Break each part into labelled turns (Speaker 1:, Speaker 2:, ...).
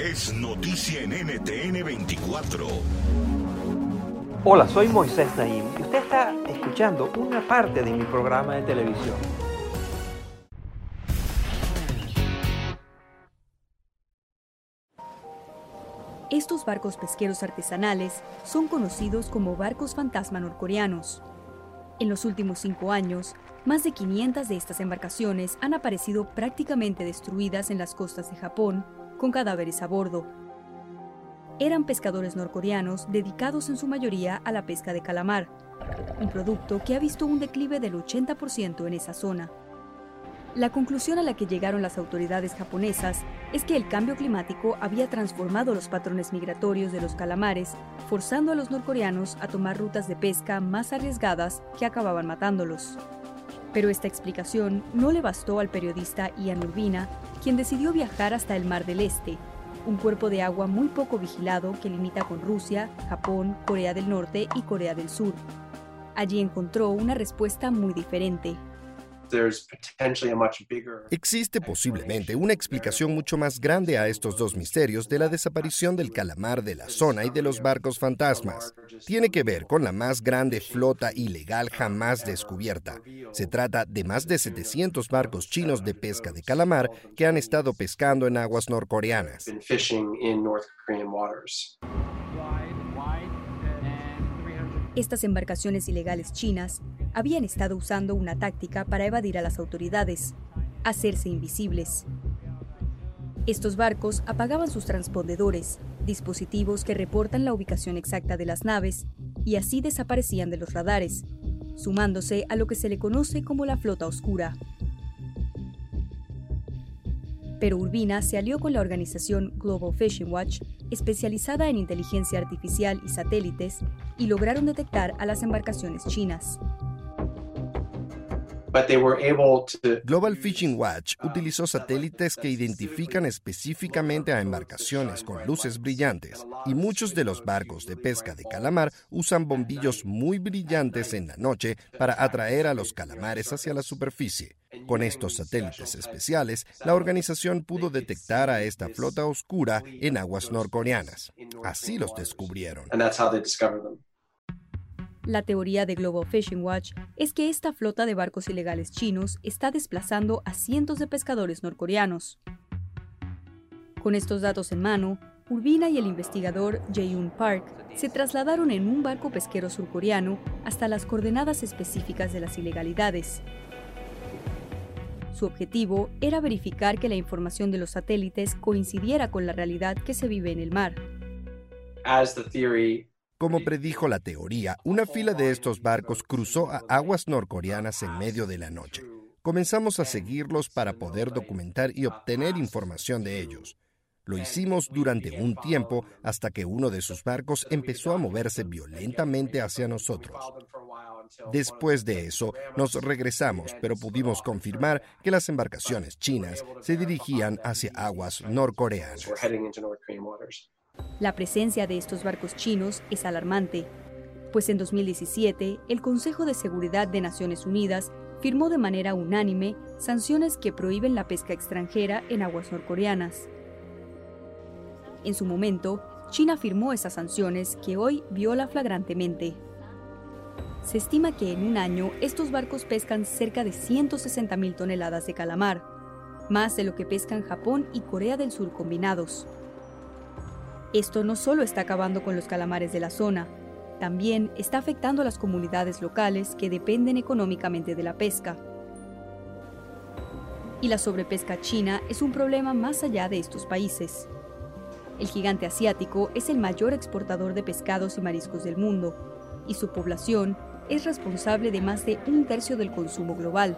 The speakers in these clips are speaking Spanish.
Speaker 1: Es noticia en NTN 24.
Speaker 2: Hola, soy Moisés Naim y usted está escuchando una parte de mi programa de televisión.
Speaker 3: Estos barcos pesqueros artesanales son conocidos como barcos fantasma norcoreanos. En los últimos cinco años, más de 500 de estas embarcaciones han aparecido prácticamente destruidas en las costas de Japón, con cadáveres a bordo. Eran pescadores norcoreanos dedicados en su mayoría a la pesca de calamar, un producto que ha visto un declive del 80% en esa zona. La conclusión a la que llegaron las autoridades japonesas es que el cambio climático había transformado los patrones migratorios de los calamares, forzando a los norcoreanos a tomar rutas de pesca más arriesgadas que acababan matándolos. Pero esta explicación no le bastó al periodista Ian Urbina, quien decidió viajar hasta el Mar del Este, un cuerpo de agua muy poco vigilado que limita con Rusia, Japón, Corea del Norte y Corea del Sur. Allí encontró una respuesta muy diferente.
Speaker 4: Existe posiblemente una explicación mucho más grande a estos dos misterios de la desaparición del calamar de la zona y de los barcos fantasmas. Tiene que ver con la más grande flota ilegal jamás descubierta. Se trata de más de 700 barcos chinos de pesca de calamar que han estado pescando en aguas norcoreanas.
Speaker 3: Estas embarcaciones ilegales chinas habían estado usando una táctica para evadir a las autoridades, hacerse invisibles. Estos barcos apagaban sus transpondedores, dispositivos que reportan la ubicación exacta de las naves, y así desaparecían de los radares, sumándose a lo que se le conoce como la flota oscura. Pero Urbina se alió con la organización Global Fishing Watch, especializada en inteligencia artificial y satélites, y lograron detectar a las embarcaciones chinas.
Speaker 4: Global Fishing Watch utilizó satélites que identifican específicamente a embarcaciones con luces brillantes y muchos de los barcos de pesca de calamar usan bombillos muy brillantes en la noche para atraer a los calamares hacia la superficie. Con estos satélites especiales, la organización pudo detectar a esta flota oscura en aguas norcoreanas. Así los descubrieron.
Speaker 3: La teoría de Global Fishing Watch es que esta flota de barcos ilegales chinos está desplazando a cientos de pescadores norcoreanos. Con estos datos en mano, Urbina y el investigador Jae-yoon Park se trasladaron en un barco pesquero surcoreano hasta las coordenadas específicas de las ilegalidades. Su objetivo era verificar que la información de los satélites coincidiera con la realidad que se vive en el mar.
Speaker 4: Como predijo la teoría, una fila de estos barcos cruzó a aguas norcoreanas en medio de la noche. Comenzamos a seguirlos para poder documentar y obtener información de ellos. Lo hicimos durante un tiempo hasta que uno de sus barcos empezó a moverse violentamente hacia nosotros. Después de eso, nos regresamos, pero pudimos confirmar que las embarcaciones chinas se dirigían hacia aguas norcoreanas.
Speaker 3: La presencia de estos barcos chinos es alarmante, pues en 2017 el Consejo de Seguridad de Naciones Unidas firmó de manera unánime sanciones que prohíben la pesca extranjera en aguas norcoreanas. En su momento, China firmó esas sanciones que hoy viola flagrantemente. Se estima que en un año estos barcos pescan cerca de 160.000 toneladas de calamar, más de lo que pescan Japón y Corea del Sur combinados. Esto no solo está acabando con los calamares de la zona, también está afectando a las comunidades locales que dependen económicamente de la pesca. Y la sobrepesca china es un problema más allá de estos países. El gigante asiático es el mayor exportador de pescados y mariscos del mundo, y su población es responsable de más de un tercio del consumo global.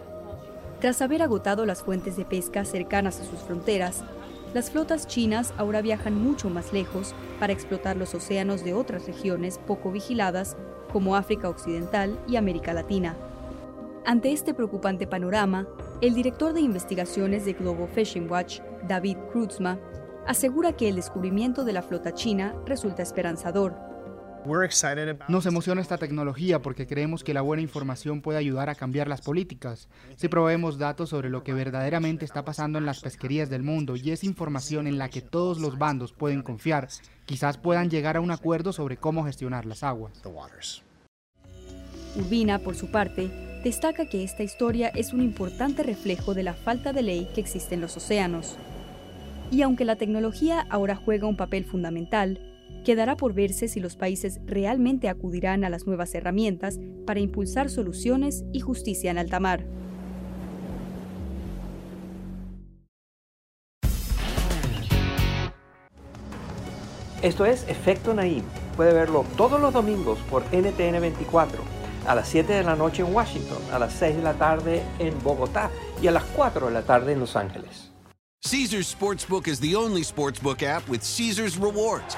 Speaker 3: Tras haber agotado las fuentes de pesca cercanas a sus fronteras, las flotas chinas ahora viajan mucho más lejos para explotar los océanos de otras regiones poco vigiladas como África Occidental y América Latina. Ante este preocupante panorama, el director de investigaciones de Global Fishing Watch, David Kruzma, asegura que el descubrimiento de la flota china resulta esperanzador.
Speaker 5: Nos emociona esta tecnología porque creemos que la buena información puede ayudar a cambiar las políticas. Si proveemos datos sobre lo que verdaderamente está pasando en las pesquerías del mundo y es información en la que todos los bandos pueden confiar, quizás puedan llegar a un acuerdo sobre cómo gestionar las aguas.
Speaker 3: Urbina, por su parte, destaca que esta historia es un importante reflejo de la falta de ley que existe en los océanos. Y aunque la tecnología ahora juega un papel fundamental, quedará por verse si los países realmente acudirán a las nuevas herramientas para impulsar soluciones y justicia en alta mar.
Speaker 2: Esto es Efecto Naim. Puede verlo todos los domingos por NTN 24, a las 7 de la noche en Washington, a las 6 de la tarde en Bogotá y a las 4 de la tarde en Los Ángeles.
Speaker 6: Caesars Sportsbook is the only sportsbook app with Caesars rewards.